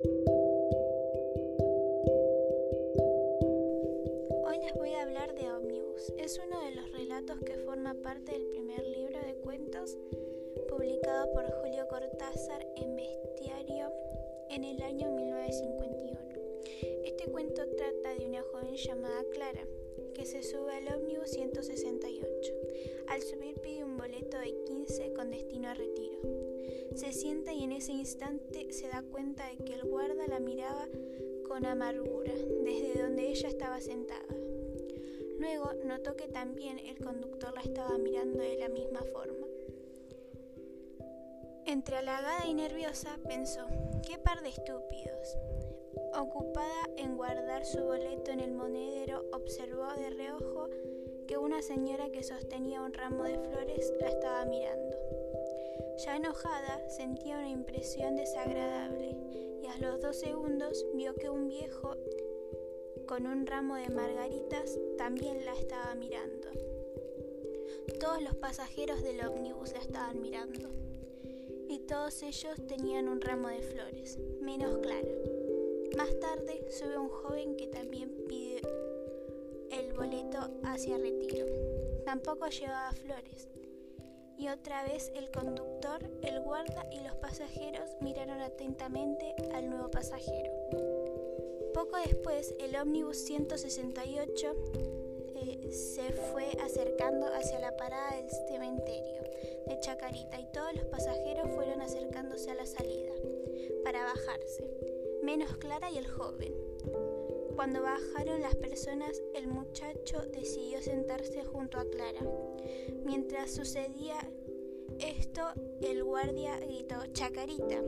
Hoy les voy a hablar de Omnibus. Es uno de los relatos que forma parte del primer libro de cuentos publicado por Julio Cortázar en Bestiario en el año 1951. Este cuento trata de una joven llamada Clara que se sube al ómnibus 168. Al subir pide un boleto de 15 con destino a retiro. Se sienta y en ese instante se da cuenta de que el guarda la miraba con amargura desde donde ella estaba sentada. Luego notó que también el conductor la estaba mirando de la misma forma. Entre halagada y nerviosa pensó, qué par de estúpidos. Ocupada en guardar su boleto en el monedero, observó de reojo que una señora que sostenía un ramo de flores la estaba mirando. Ya enojada, sentía una impresión desagradable y a los dos segundos vio que un viejo con un ramo de margaritas también la estaba mirando. Todos los pasajeros del ómnibus la estaban mirando y todos ellos tenían un ramo de flores, menos Clara. Más tarde sube un joven que también pide el boleto hacia retiro. Tampoco llevaba flores. Y otra vez el conductor, el guarda y los pasajeros miraron atentamente al nuevo pasajero. Poco después, el ómnibus 168 eh, se fue acercando hacia la parada del cementerio de Chacarita y todos los pasajeros fueron acercándose a la salida para bajarse menos Clara y el joven. Cuando bajaron las personas, el muchacho decidió sentarse junto a Clara. Mientras sucedía esto, el guardia gritó Chacarita.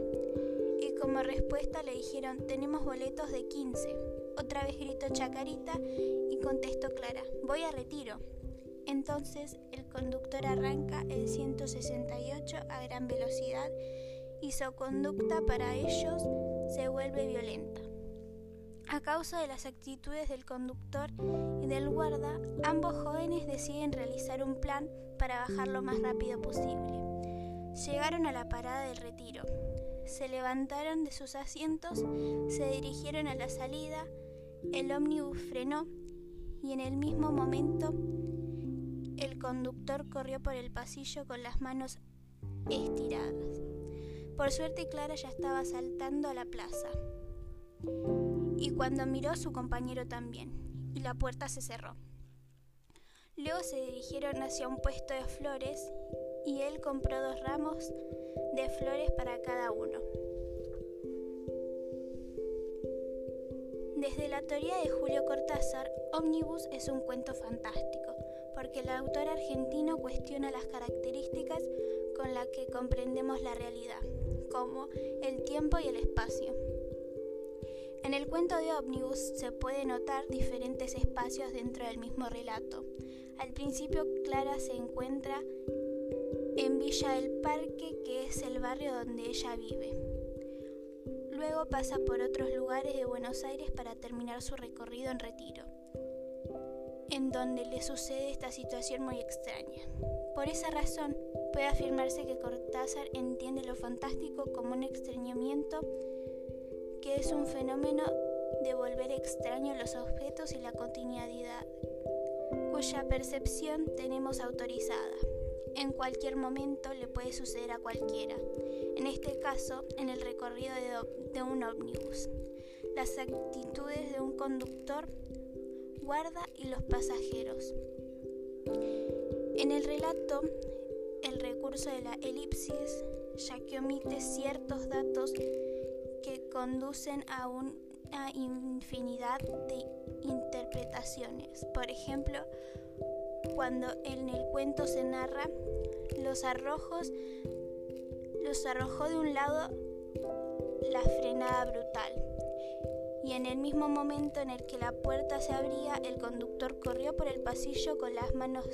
Y como respuesta le dijeron, tenemos boletos de 15. Otra vez gritó Chacarita y contestó Clara, voy a retiro. Entonces el conductor arranca el 168 a gran velocidad y su conducta para ellos se vuelve violenta. A causa de las actitudes del conductor y del guarda, ambos jóvenes deciden realizar un plan para bajar lo más rápido posible. Llegaron a la parada del retiro, se levantaron de sus asientos, se dirigieron a la salida, el ómnibus frenó y en el mismo momento el conductor corrió por el pasillo con las manos estiradas. Por suerte Clara ya estaba saltando a la plaza. Y cuando miró su compañero también, y la puerta se cerró. Luego se dirigieron hacia un puesto de flores y él compró dos ramos de flores para cada uno. Desde la teoría de Julio Cortázar, Omnibus es un cuento fantástico, porque el autor argentino cuestiona las características con las que comprendemos la realidad como el tiempo y el espacio. En el cuento de Omnibus se puede notar diferentes espacios dentro del mismo relato. Al principio Clara se encuentra en Villa del Parque, que es el barrio donde ella vive. Luego pasa por otros lugares de Buenos Aires para terminar su recorrido en retiro, en donde le sucede esta situación muy extraña. Por esa razón, puede afirmarse que Cortázar entiende lo fantástico como un extrañamiento que es un fenómeno de volver extraño los objetos y la continuidad, cuya percepción tenemos autorizada. En cualquier momento le puede suceder a cualquiera, en este caso en el recorrido de, de un ómnibus. Las actitudes de un conductor, guarda y los pasajeros. En el relato, el recurso de la elipsis, ya que omite ciertos datos que conducen a una infinidad de interpretaciones. Por ejemplo, cuando en el cuento se narra los arrojos, los arrojó de un lado la frenada brutal. Y en el mismo momento en el que la puerta se abría, el conductor corrió por el pasillo con las manos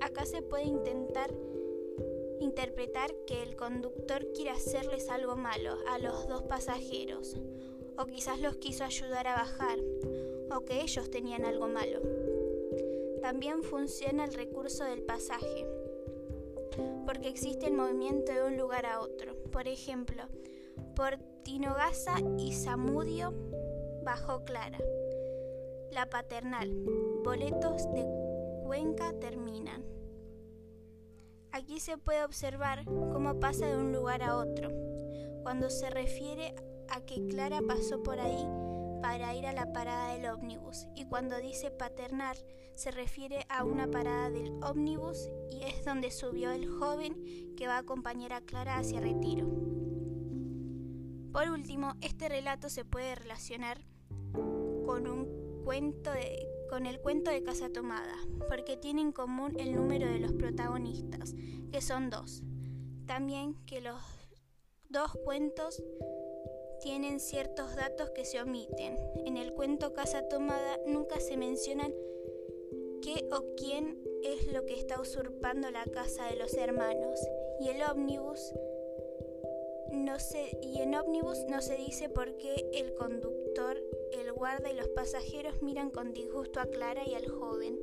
Acá se puede intentar interpretar que el conductor quiere hacerles algo malo a los dos pasajeros, o quizás los quiso ayudar a bajar, o que ellos tenían algo malo. También funciona el recurso del pasaje, porque existe el movimiento de un lugar a otro. Por ejemplo, Por Tinogasa y Samudio bajo Clara. La paternal. Boletos de Cuenca terminan. Aquí se puede observar cómo pasa de un lugar a otro, cuando se refiere a que Clara pasó por ahí para ir a la parada del ómnibus y cuando dice paternar se refiere a una parada del ómnibus y es donde subió el joven que va a acompañar a Clara hacia Retiro. Por último, este relato se puede relacionar con un cuento de, con el cuento de Casa Tomada, porque tiene en común el número de los protagonistas, que son dos. También que los dos cuentos tienen ciertos datos que se omiten. En el cuento Casa Tomada nunca se mencionan qué o quién es lo que está usurpando la casa de los hermanos. Y el ómnibus no se, y en ómnibus no se dice por qué el conductor, el guarda y los pasajeros miran con disgusto a Clara y al joven.